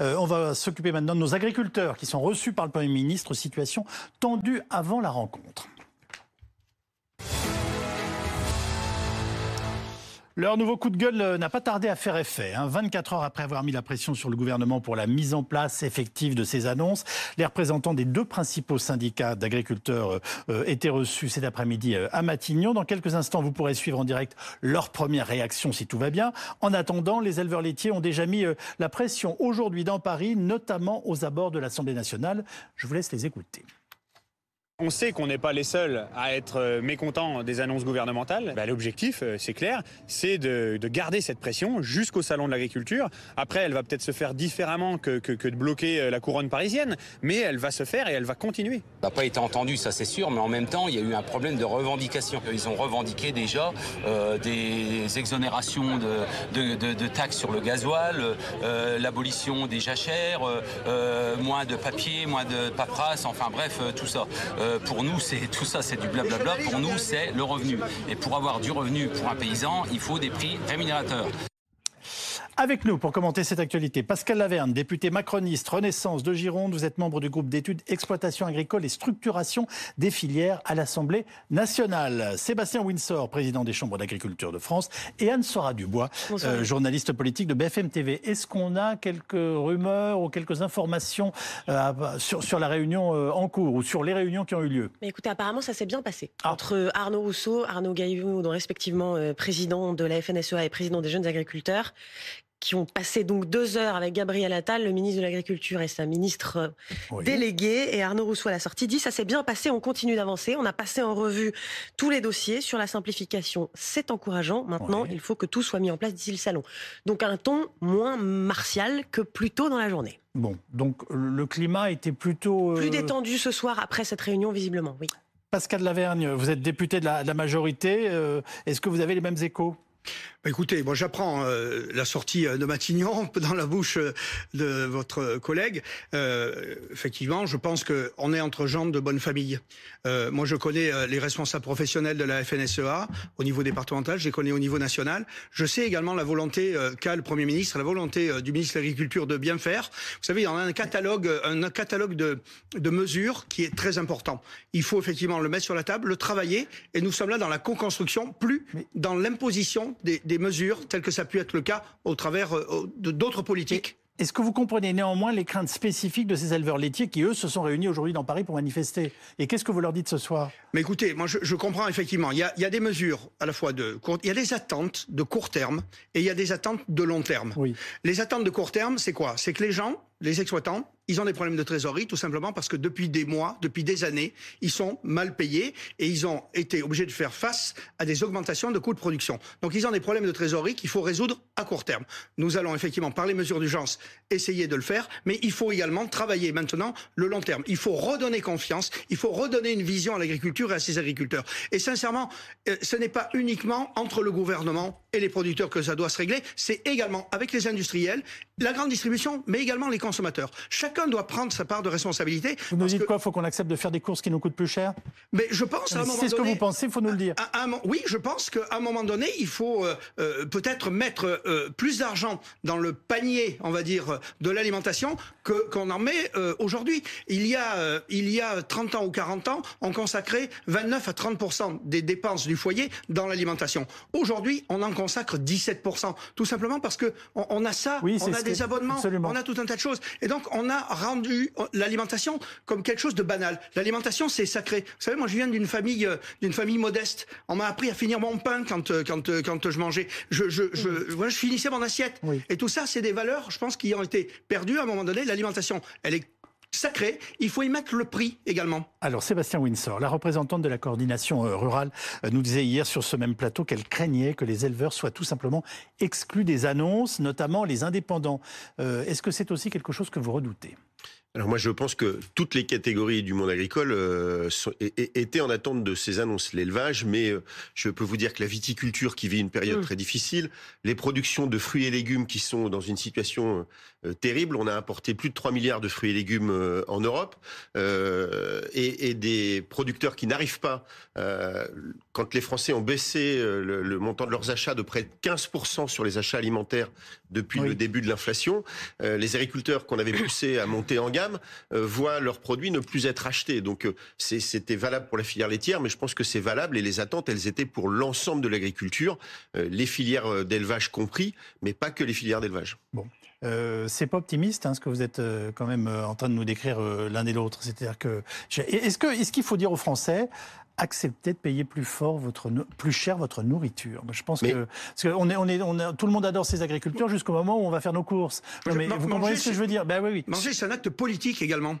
Euh, on va s'occuper maintenant de nos agriculteurs qui sont reçus par le Premier ministre. Situation tendue avant la rencontre. Leur nouveau coup de gueule euh, n'a pas tardé à faire effet. 24 hein. heures après avoir mis la pression sur le gouvernement pour la mise en place effective de ces annonces, les représentants des deux principaux syndicats d'agriculteurs euh, euh, étaient reçus cet après-midi à Matignon. Dans quelques instants, vous pourrez suivre en direct leur première réaction si tout va bien. En attendant, les éleveurs laitiers ont déjà mis la pression aujourd'hui dans Paris, notamment aux abords de l'Assemblée nationale. Je vous laisse les écouter. On sait qu'on n'est pas les seuls à être euh, mécontents des annonces gouvernementales. Bah, l'objectif, euh, c'est clair, c'est de, garder cette pression jusqu'au salon de l'agriculture. Après, elle va peut-être se faire différemment que, de bloquer euh, la couronne parisienne, mais elle va se faire et elle va continuer. Ça n'a pas été entendu, ça c'est sûr, mais en même temps, il y a eu un problème de revendication. Ils ont revendiqué déjà des exonérations de, taxes sur le gasoil, l'abolition des jachères, moins de papier, moins de paperasse, enfin bref, tout ça. Euh, pour nous, c'est tout ça, c'est du blablabla. Pour nous, c'est le revenu. Et pour avoir du revenu pour un paysan, il faut des prix rémunérateurs. Avec nous pour commenter cette actualité, Pascal Laverne, député macroniste Renaissance de Gironde. Vous êtes membre du groupe d'études exploitation agricole et structuration des filières à l'Assemblée nationale. Sébastien Windsor, président des chambres d'agriculture de France. Et Anne-Sora Dubois, euh, journaliste politique de BFM TV. Est-ce qu'on a quelques rumeurs ou quelques informations euh, sur, la réunion euh, en cours ou sur les réunions qui ont eu lieu? Mais Écoutez, apparemment, ça s'est bien passé. Ah. Entre Arnaud Rousseau, Arnaud Gaillou, dont respectivement président de la FNSEA et président des jeunes agriculteurs, qui ont passé donc deux heures avec Gabriel Attal, le ministre de l'Agriculture et sa ministre déléguée. Et Arnaud Rousseau à la sortie dit ça s'est bien passé, on continue d'avancer. On a passé en revue tous les dossiers sur la simplification. C'est encourageant. Maintenant, il faut que tout soit mis en place d'ici le salon. Donc un ton moins martial que plus tôt dans la journée. Bon, donc le climat était plutôt... Euh, Plus détendu ce soir après cette réunion, visiblement, oui. Pascal Lavergne, vous êtes député de la, majorité. Euh, est-ce que vous avez les mêmes échos? Bah, écoutez, moi j'apprends euh, la sortie euh, de Matignon dans la bouche euh, de votre collègue. effectivement, je pense qu'on est entre gens de bonne famille. moi, je connais les responsables professionnels de la FNSEA au niveau départemental, je les connais au niveau national. Je sais également la volonté qu'a le Premier ministre, la volonté du ministre de l'Agriculture de bien faire. Vous savez, il y en a un catalogue, un catalogue de, de mesures qui est très important. Il faut effectivement le mettre sur la table, le travailler, et nous sommes là dans la co-construction, plus dans l'imposition des des mesures telles que ça a pu être le cas au travers euh, d'autres politiques. Est-ce que vous comprenez néanmoins les craintes spécifiques de ces éleveurs laitiers qui, eux, se sont réunis aujourd'hui dans Paris pour manifester? Et qu'est-ce que vous leur dites ce soir? Mais écoutez, moi je, comprends effectivement. Il y, a, il y, a, des mesures à la fois de court, il y a des attentes de court terme et il y a des attentes de long terme. Oui. Les attentes de court terme, c'est quoi? C'est que les gens, les exploitants, ils ont des problèmes de trésorerie tout simplement parce que depuis des mois, depuis des années, ils sont mal payés et ils ont été obligés de faire face à des augmentations de coûts de production. Donc ils ont des problèmes de trésorerie qu'il faut résoudre à court terme. Nous allons effectivement par les mesures d'urgence essayer de le faire, mais il faut également travailler maintenant le long terme. Il faut redonner confiance, il faut redonner une vision à l'agriculture et à ses agriculteurs. Et sincèrement, euh, ce n'est pas uniquement entre le gouvernement et les producteurs que ça doit se régler, c'est également avec les industriels, la grande distribution, mais également les consommateurs. Chacun doit prendre sa part de responsabilité. Vous nous dites quoi Faut qu'on accepte de faire des courses qui nous coûtent plus cher? Mais je pense à un moment C'est ce que vous pensez, il faut nous le dire. oui, je pense qu'à un moment donné, il faut euh, euh, peut-être mettre euh, plus d'argent dans le panier, on va dire, de l'alimentation que qu'on en met aujourd'hui. Il y a il y a 30 ans ou 40 ans, on consacrait 29 à 30 des dépenses du foyer dans l'alimentation. Aujourd'hui, on en consacre 17 tout simplement parce que on, a ça, on a des abonnements, on a tout un tas de choses, et donc on a rendu l'alimentation comme quelque chose de banal. L'alimentation, c'est sacré. Vous savez, moi, je viens d'une famille, euh, d'une famille modeste. On m'a appris à finir mon pain quand, euh, quand, euh, quand je mangeais. Je, je, je, je finissais mon assiette. Et tout ça, c'est des valeurs, je pense, qui ont été perdues à un moment donné. L'alimentation, elle est sacrée. il faut y mettre le prix également. Alors Sébastien Windsor, la représentante de la coordination rurale, nous disait hier sur ce même plateau qu'elle craignait que les éleveurs soient tout simplement exclus des annonces, notamment les indépendants. Est-ce que c'est aussi quelque chose que vous redoutez? Alors moi je pense que toutes les catégories du monde agricole euh, sont, étaient en attente de ces annonces. L'élevage, mais euh, je peux vous dire que la viticulture qui vit une période mmh. très difficile, les productions de fruits et légumes qui sont dans une situation euh, terrible. On a importé plus de 3 milliards de fruits et légumes en Europe et, et, des producteurs qui n'arrivent pas, quand les Français ont baissé le, montant de leurs achats de près de 15% sur les achats alimentaires depuis le début de l'inflation, les agriculteurs qu'on avait poussés à monter en gamme euh, voient leurs produits ne plus être achetés. Donc euh, c'était valable pour la filière laitière, mais je pense que c'est valable et les attentes, elles étaient pour l'ensemble de l'agriculture, euh, les filières d'élevage compris, mais pas que les filières d'élevage. Bon. c'est pas optimiste hein, ce que vous êtes quand même en train de nous décrire l'un et l'autre. C'est-à-dire que est-ce que est-ce qu'il faut dire aux Français accepter de payer plus fort votre plus cher votre nourriture. Je pense que parce on est on est on tout le monde adore ses agriculteurs jusqu'au moment où on va faire nos courses. mais vous comprenez ce que je veux dire? Ben oui oui. Manger c'est un acte politique également.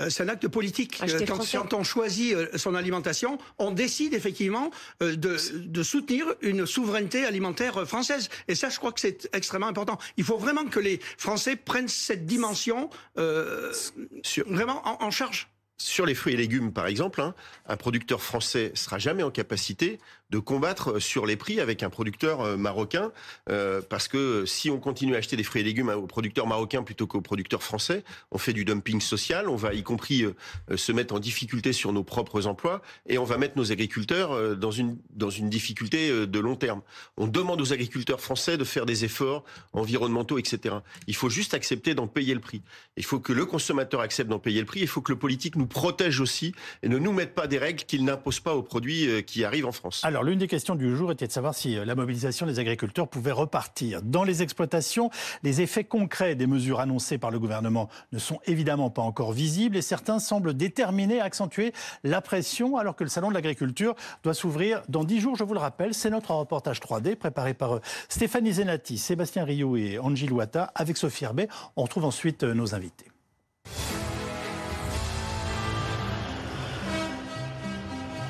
Euh, c'est un acte politique. Euh, quand, on choisit euh, son alimentation, on décide effectivement de, de soutenir une souveraineté alimentaire française. Et ça, je crois que c'est extrêmement important. Il faut vraiment que les Français prennent cette dimension vraiment en charge. Sur les fruits et légumes, par exemple, hein, un producteur français sera jamais en capacité de combattre sur les prix avec un producteur euh, marocain, euh, parce que si on continue à acheter des fruits et légumes aux producteurs marocains plutôt qu'aux producteurs français, on fait du dumping social, on va y compris euh, se mettre en difficulté sur nos propres emplois, et on va mettre nos agriculteurs dans une dans une difficulté de long terme. On demande aux agriculteurs français de faire des efforts environnementaux, etc. Il faut juste accepter d'en payer le prix. Il faut que le consommateur accepte d'en payer le prix. Il faut que le politique nous protège aussi et ne nous mette pas des règles qu'il n'impose pas aux produits qui arrivent en France. L'une des questions du jour était de savoir si euh, la mobilisation des agriculteurs pouvait repartir. Dans les exploitations, les effets concrets des mesures annoncées par le gouvernement ne sont évidemment pas encore visibles et certains semblent déterminés à accentuer la pression alors que le salon de l'agriculture doit s'ouvrir dans dix jours, je vous le rappelle. C'est notre reportage 3D préparé par euh, Stéphanie Zenati, Sébastien Rio et Angie Louata avec Sophie Herbet. On retrouve ensuite euh, nos invités.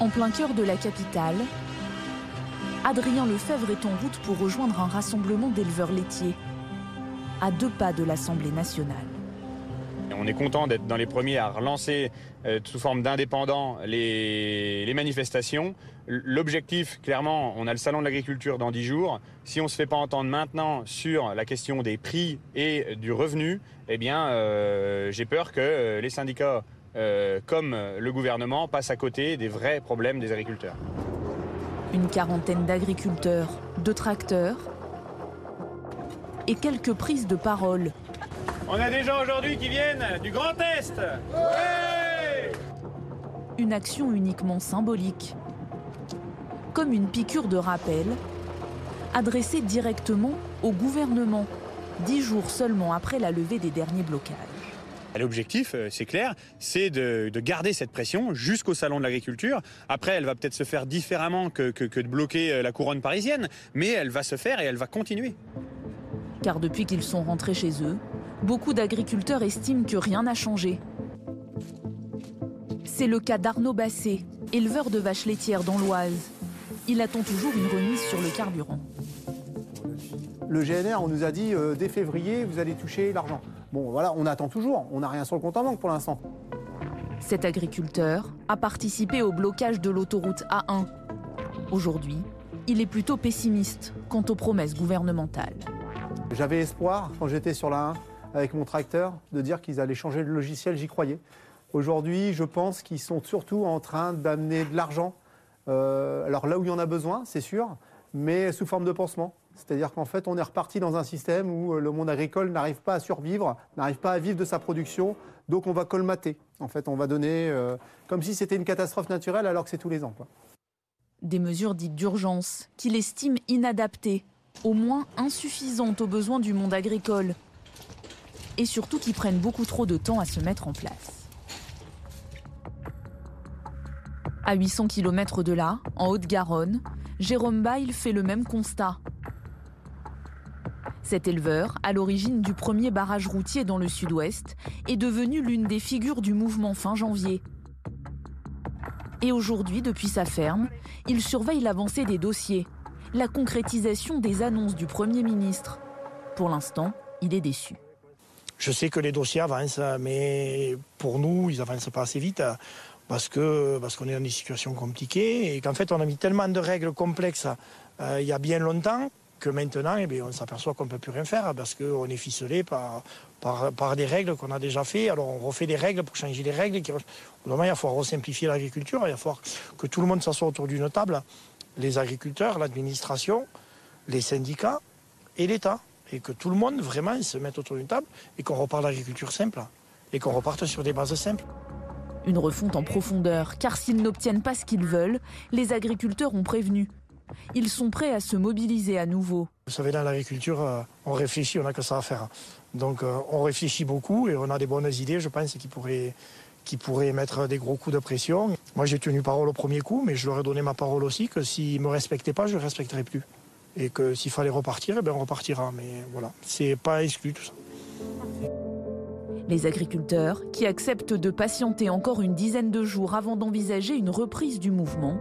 En plein cœur de la capitale, Adrien Lefebvre est en route pour rejoindre un rassemblement d'éleveurs laitiers, à deux pas de l'Assemblée nationale. On est content d'être dans les premiers à relancer euh, sous forme d'indépendants les, manifestations. L'objectif, clairement, on a le salon de l'agriculture dans dix jours. Si on ne se fait pas entendre maintenant sur la question des prix et du revenu, eh bien, euh, j'ai peur que euh, les syndicats comme le gouvernement, passe à côté des vrais problèmes des agriculteurs. Une quarantaine d'agriculteurs, de tracteurs et quelques prises de parole. On a des gens aujourd'hui qui viennent du Grand Est Une action uniquement symbolique. Comme une piqûre de rappel, adressée directement au gouvernement, dix jours seulement après la levée des derniers blocages. L'objectif, euh, c'est clair, c'est de, garder cette pression jusqu'au salon de l'agriculture. Après, elle va peut-être se faire différemment que, que, de bloquer euh, la couronne parisienne, mais elle va se faire et elle va continuer. Car depuis qu'ils sont rentrés chez eux, beaucoup d'agriculteurs estiment que rien n'a changé. C'est le cas d'Arnaud Basset, éleveur de vaches laitières dans l'Oise. Il attend toujours une remise sur le carburant. Le GNR, on nous a dit euh, dès février, vous allez toucher l'argent. Bon, voilà, on attend toujours. On n'a rien sur le compte en banque pour l'instant. Cet agriculteur a participé au blocage de l'autoroute A1. Aujourd'hui, il est plutôt pessimiste quant aux promesses gouvernementales. J'avais espoir, quand j'étais sur la 1 avec mon tracteur, de dire qu'ils allaient changer le logiciel, j'y croyais. Aujourd'hui, je pense qu'ils sont surtout en train d'amener de l'argent. Euh, alors là où il y en a besoin, c'est sûr, mais sous forme de pansement. C'est-à-dire qu'en fait, on est reparti dans un système où euh, le monde agricole n'arrive pas à survivre, n'arrive pas à vivre de sa production, donc on va colmater. En fait, on va donner euh, comme si c'était une catastrophe naturelle alors que c'est tous les ans. Des mesures dites d'urgence qu'il estime inadaptées, au moins insuffisantes aux besoins du monde agricole, et surtout qui prennent beaucoup trop de temps à se mettre en place. À 800 km de là, en Haute-Garonne, Jérôme Bail fait le même constat. Cet éleveur, à l'origine du premier barrage routier dans le sud-ouest, est devenu l'une des figures du mouvement fin janvier. Et aujourd'hui, depuis sa ferme, il surveille l'avancée des dossiers, la concrétisation des annonces du Premier ministre. Pour l'instant, il est déçu. Je sais que les dossiers avancent, mais pour nous, ils avancent pas assez vite parce parce qu'on est dans des situations compliquées et qu'en fait on a mis tellement de règles complexes euh, il y a bien longtemps que maintenant eh on s'aperçoit qu'on ne peut plus rien faire parce qu'on est ficelé par, des règles qu'on a déjà fait. Alors on refait des règles pour changer les règles. Normalement, il va falloir resimplifier l'agriculture, il va falloir que tout le monde s'assoie autour d'une table, les agriculteurs, l'administration, les syndicats et l'État. Et que tout le monde vraiment se mette autour d'une table et qu'on reparte l'agriculture simple et qu'on reparte sur des bases simples. Une refonte en profondeur, car s'ils n'obtiennent pas ce qu'ils veulent, les agriculteurs ont prévenu. Ils sont prêts à se mobiliser à nouveau. Vous savez, dans l'agriculture, euh, on réfléchit, on n'a que ça à faire. Donc euh, on réfléchit beaucoup et on a des bonnes idées, je pense, qui pourraient, qui pourraient mettre des gros coups de pression. Moi, j'ai tenu parole au premier coup, mais je leur ai donné ma parole aussi que s'ils ne me respectaient pas, je ne respecterai plus. Et que s'il fallait repartir, eh bien, on repartira. Mais voilà, c'est pas exclu tout ça. Les agriculteurs, qui acceptent de patienter encore une dizaine de jours avant d'envisager une reprise du mouvement,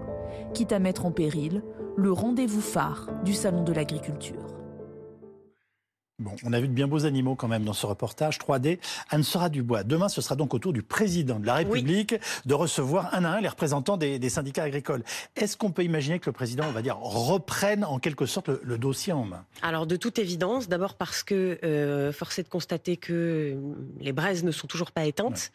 quitte à mettre en péril le rendez-vous phare du Salon de l'agriculture. Bon, on a vu de bien beaux animaux quand même dans ce reportage 3D. Anne Sera Dubois, demain ce sera donc au tour du président de la République de recevoir un à un les représentants des, syndicats agricoles. Est-ce qu'on peut imaginer que le président, on va dire, reprenne en quelque sorte le, dossier en main? Alors de toute évidence, d'abord parce que euh, force est de constater que les braises ne sont toujours pas éteintes.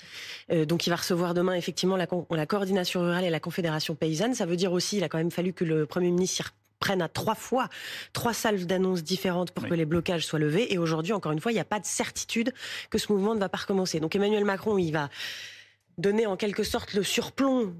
Euh, donc il va recevoir demain effectivement la, la coordination rurale et la confédération paysanne. Ça veut dire aussi, il a quand même fallu que le Premier ministre prennent à trois fois trois salves d'annonces différentes pour que les blocages soient levés. Et aujourd'hui, encore une fois, il n'y a pas de certitude que ce mouvement ne va pas recommencer. Donc Emmanuel Macron, il va donner en quelque sorte le surplomb,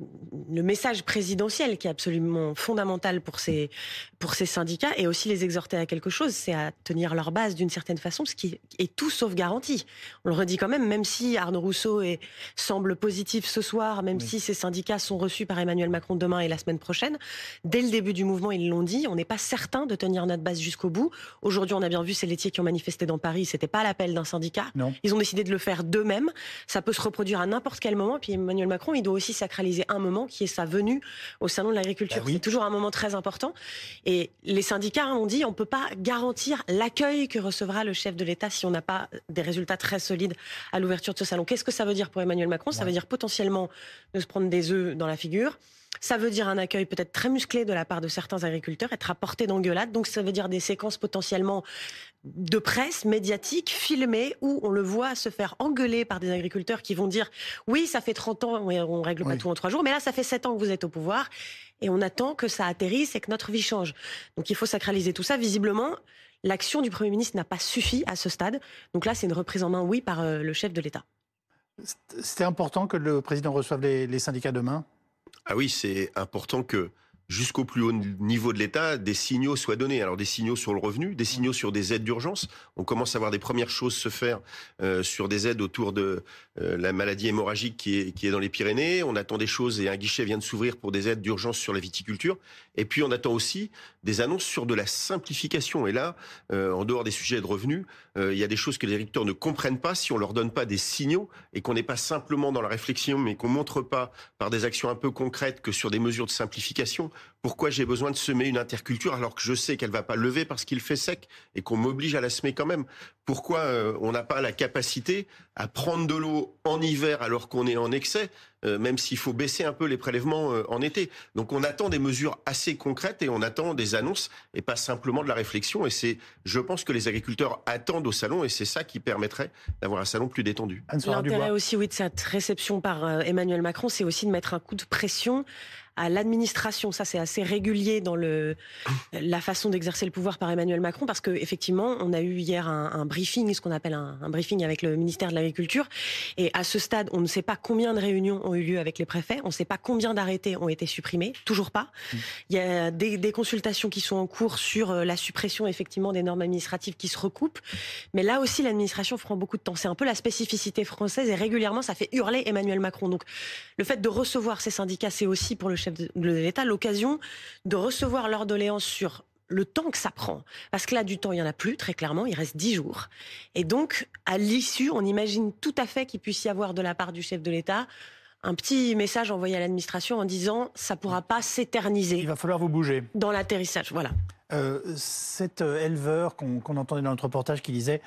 le message présidentiel qui est absolument fondamental pour ces, pour ces syndicats et aussi les exhorter à quelque chose, c'est à tenir leur base d'une certaine façon, ce qui est tout sauf garanti. On le redit quand même, même si Arnaud Rousseau est, semble positif ce soir, même si ces syndicats sont reçus par Emmanuel Macron demain et la semaine prochaine, dès le début du mouvement, ils l'ont dit, on n'est pas certain de tenir notre base jusqu'au bout. Aujourd'hui, on a bien vu ces laitiers qui ont manifesté dans Paris, c'était pas l'appel d'un syndicat. Non. Ils ont décidé de le faire d'eux-mêmes. Ça peut se reproduire à n'importe quel moment puis Emmanuel Macron, il doit aussi sacraliser un moment qui est sa venue au salon de l'agriculture. Bah c'est toujours un moment très important. Et les syndicats ont dit, on ne peut pas garantir l'accueil que recevra le chef de l'État si on n'a pas des résultats très solides à l'ouverture de ce salon. Qu'est-ce que ça veut dire pour Emmanuel Macron? Ça veut dire potentiellement de se prendre des œufs dans la figure. Ça veut dire un accueil peut-être très musclé de la part de certains agriculteurs, être à portée d'engueulade. Donc ça veut dire des séquences potentiellement de presse médiatique filmées où on le voit se faire engueuler par des agriculteurs qui vont dire oui, ça fait 30 ans, on règle pas tout en trois jours, mais là ça fait 7 ans que vous êtes au pouvoir et on attend que ça atterrisse et que notre vie change. Donc il faut sacraliser tout ça. Visiblement, l'action du Premier ministre n'a pas suffi à ce stade. Donc là, c'est une reprise en main, oui, par euh, le chef de l'État. C'était important que le président reçoive les syndicats demain? Ah oui, c'est important que jusqu'au plus haut niveau de l'État, des signaux soient donnés. Alors des signaux sur le revenu, des signaux sur des aides d'urgence. On commence à voir des premières choses se faire euh, sur des aides autour de euh, la maladie hémorragique qui est, qui est dans les Pyrénées. On attend des choses et un guichet vient de s'ouvrir pour des aides d'urgence sur la viticulture. Et puis on attend aussi des annonces sur de la simplification. Et là, euh, en dehors des sujets de revenus, il y a des choses que les agriculteurs ne comprennent pas si on leur donne pas des signaux et qu'on n'est pas simplement dans la réflexion, mais qu'on montre pas par des actions un peu concrètes que sur des mesures de simplification. Pourquoi j'ai besoin de semer une interculture alors que je sais qu'elle va pas lever parce qu'il fait sec et qu'on m'oblige à la semer quand même? Pourquoi euh, on n'a pas la capacité à prendre de l'eau en hiver alors qu'on est en excès, euh, même s'il faut baisser un peu les prélèvements euh, en été? Donc on attend des mesures assez concrètes et on attend des annonces et pas simplement de la réflexion. Et c'est, je pense que les agriculteurs attendent au salon et c'est ça qui permettrait d'avoir un salon plus détendu. L'intérêt aussi, oui, de cette réception par Emmanuel Macron, c'est aussi de mettre un coup de pression à l'administration. Ça, c'est assez régulier dans le, la façon d'exercer le pouvoir par Emmanuel Macron, parce que effectivement, on a eu hier un, briefing, ce qu'on appelle un, briefing avec le ministère de l'Agriculture, et à ce stade, on ne sait pas combien de réunions ont eu lieu avec les préfets, on ne sait pas combien d'arrêtés ont été supprimés, toujours pas. Il y a des, des, consultations qui sont en cours sur euh, la suppression effectivement des normes administratives qui se recoupent, mais là aussi, l'administration prend beaucoup de temps. C'est un peu la spécificité française, et régulièrement, ça fait hurler Emmanuel Macron. Donc, le fait de recevoir ces syndicats, c'est aussi pour le chef de l'État l'occasion de recevoir leur doléance sur le temps que ça prend. Parce que là, du temps, il n'y en a plus, très clairement, il reste dix jours. Et donc, à l'issue, on imagine tout à fait qu'il puisse y avoir de la part du chef de l'État un petit message envoyé à l'administration en disant ça ne pourra pas s'éterniser. Il va falloir vous bouger. Dans l'atterrissage, voilà. Euh, cet euh, éleveur qu'on entendait dans notre reportage qui disait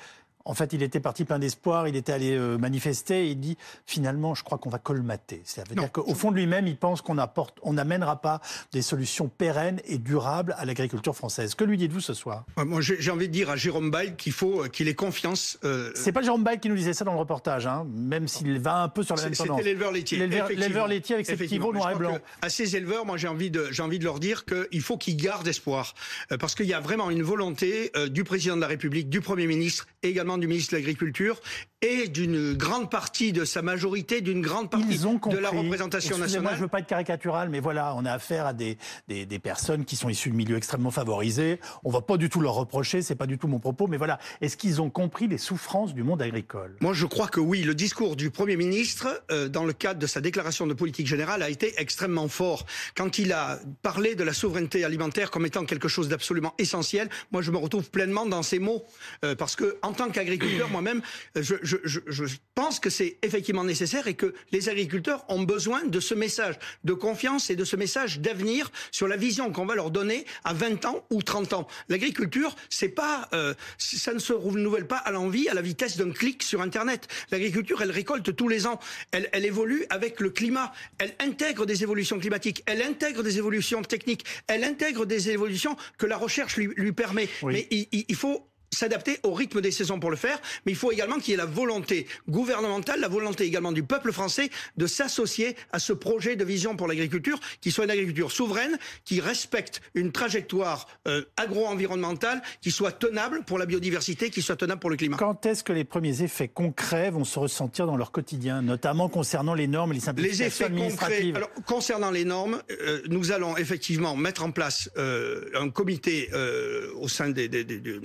En fait, il était parti plein d'espoir, il était allé euh, manifester et il dit finalement, je crois qu'on va colmater. C'est-à-dire qu'au fond de lui-même, il pense qu'on on n'amènera pas des solutions pérennes et durables à l'agriculture française. Que lui dites-vous ce soir? Moi, j'ai envie de dire à Jérôme Bail qu'il faut euh, qu'il ait confiance. Euh... C'est pas Jérôme Bail qui nous disait ça dans le reportage, hein, même s'il va un peu sur la même tendance. C'était l'éleveur laitier. L'éleveur laitier avec ses petits veaux noirs et blancs. À ces éleveurs, moi, j'ai envie de, j'ai envie de leur dire qu'il faut qu'ils gardent espoir, euh, parce qu'il y a vraiment une volonté du président de la République, du Premier ministre et également du ministre de l'Agriculture et d'une grande partie de sa majorité, d'une grande partie de la représentation nationale. Moi, je veux pas être caricatural, mais voilà, on a affaire à des, des, des, personnes qui sont issues de milieux extrêmement favorisés. On va pas du tout leur reprocher, c'est pas du tout mon propos, mais voilà. Est-ce qu'ils ont compris les souffrances du monde agricole? Moi, je crois que oui. Le discours du Premier ministre, euh, dans le cadre de sa déclaration de politique générale, a été extrêmement fort. Quand il a parlé de la souveraineté alimentaire comme étant quelque chose d'absolument essentiel, moi, je me retrouve pleinement dans ces mots. Euh, parce que, en tant qu'agriculteur, moi-même, je, je, je, pense que c'est effectivement nécessaire et que les agriculteurs ont besoin de ce message de confiance et de ce message d'avenir sur la vision qu'on va leur donner à 20 ans ou 30 ans. L'agriculture, c'est pas, euh, ça ne se renouvelle pas à l'envie, à la vitesse d'un clic sur Internet. L'agriculture, elle récolte tous les ans. Elle, elle évolue avec le climat. Elle intègre des évolutions climatiques. Elle intègre des évolutions techniques. Elle intègre des évolutions que la recherche lui, lui permet. Mais il, il faut s'adapter au rythme des saisons pour le faire, mais il faut également qu'il y ait la volonté gouvernementale, la volonté également du peuple français de s'associer à ce projet de vision pour l'agriculture, qui soit une agriculture souveraine, qui respecte une trajectoire euh, agro-environnementale, qui soit tenable pour la biodiversité, qui soit tenable pour le climat. Quand est-ce que les premiers effets concrets vont se ressentir dans leur quotidien, notamment concernant les normes et les simplifications les effets administratives? concrets, alors, Concernant les normes, euh, nous allons effectivement mettre en place euh, un comité euh, au sein des, des, des, des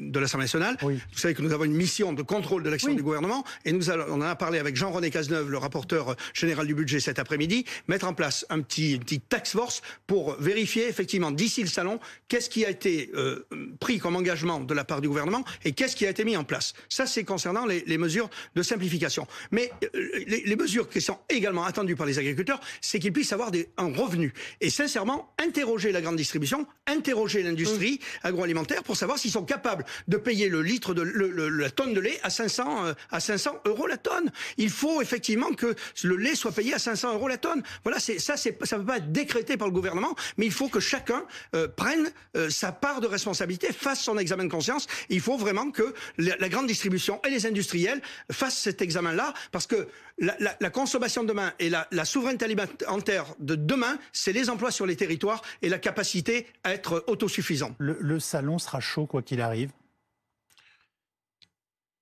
de l'Assemblée nationale. Vous savez que nous avons une mission de contrôle de l'action du gouvernement et nous allons, on en a parlé avec Jean-René Cazeneuve, le rapporteur général du budget cet après-midi, mettre en place un petit, une petite tax force pour vérifier effectivement d'ici le salon qu'est-ce qui a été euh, pris comme engagement de la part du gouvernement et qu'est-ce qui a été mis en place. Ça, c'est concernant les, les, mesures de simplification. Mais euh, les, les, mesures qui sont également attendues par les agriculteurs, c'est qu'ils puissent avoir des, un revenu. Et sincèrement, interroger la grande distribution, interroger l'industrie agroalimentaire pour savoir s'ils sont capables de payer le litre de la tonne de lait à 500 euh, à 500 euros la tonne. Il faut effectivement que le lait soit payé à 500 euros la tonne. Voilà, ça, ça peut pas être décrété par le gouvernement, mais il faut que chacun euh, prenne euh, sa part de responsabilité, fasse son examen de conscience. Il faut vraiment que la, grande distribution et les industriels fassent cet examen-là, parce que la, consommation de demain et la, souveraineté alimentaire de demain, c'est les emplois sur les territoires et la capacité à être autosuffisant. Le salon sera chaud quoi qu'il arrive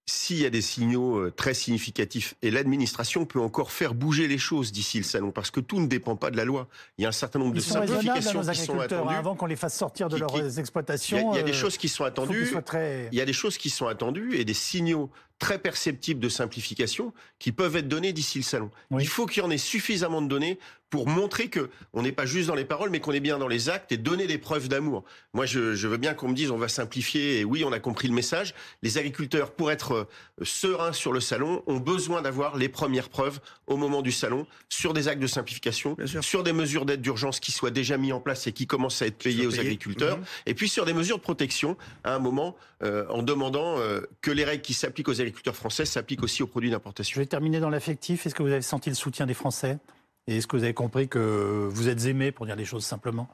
s'il y a des signaux euh, très significatifs, et l'administration peut encore faire bouger les choses d'ici le salon, parce que tout ne dépend pas de la loi. Il y a un certain nombre Ils de simplifications qui sont attendues. Avant qu'on les fasse sortir de qui, leurs exploitations. Il y, a, il y a des choses qui sont attendues. Très... Il y a des choses qui sont attendues et des signaux très perceptibles de simplification qui peuvent être donnés d'ici le salon. Oui. Il faut qu'il y en ait suffisamment de données pour montrer que on n'est pas juste dans les paroles, mais qu'on est bien dans les actes et donner des preuves d'amour. Moi, je, je, veux bien qu'on me dise on va simplifier et oui, on a compris le message. Les agriculteurs, pour être euh, sereins sur le salon, ont besoin d'avoir les premières preuves au moment du salon sur des actes de simplification, sur des mesures d'aide d'urgence qui soient déjà mis en place et qui commencent à être payées aux payé. agriculteurs, mmh. et puis sur des mesures de protection à un moment euh, en demandant euh, que les règles qui s'appliquent aux agriculteurs français s'appliquent aussi aux produits d'importation. Je vais terminer dans l'affectif. Est-ce que vous avez senti le soutien des Français? Et est-ce que vous avez compris que vous êtes aimé, pour dire les choses simplement?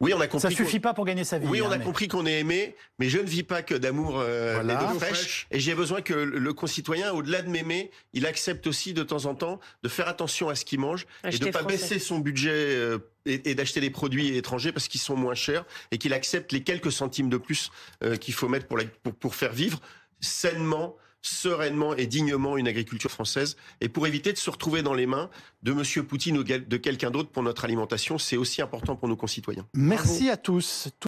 Oui, on a compris. Ça suffit pas pour gagner sa vie. Oui, on hein, a mais... compris qu'on est aimé, mais je ne vis pas que d'amour euh, voilà. et d'eau fraîche. Et j'ai besoin que le concitoyen, au-delà de m'aimer, il accepte aussi de temps en temps de faire attention à ce qu'il mange Acheter et de ne pas français. baisser son budget euh, et, et d'acheter des produits étrangers parce qu'ils sont moins chers et qu'il accepte les quelques centimes de plus euh, qu'il faut mettre pour, la, pour, pour faire vivre sainement sereinement et dignement une agriculture française et pour éviter de se retrouver dans les mains de Monsieur Poutine ou de quelqu'un d'autre pour notre alimentation, c'est aussi important pour nos concitoyens. Merci Bravo. à tous.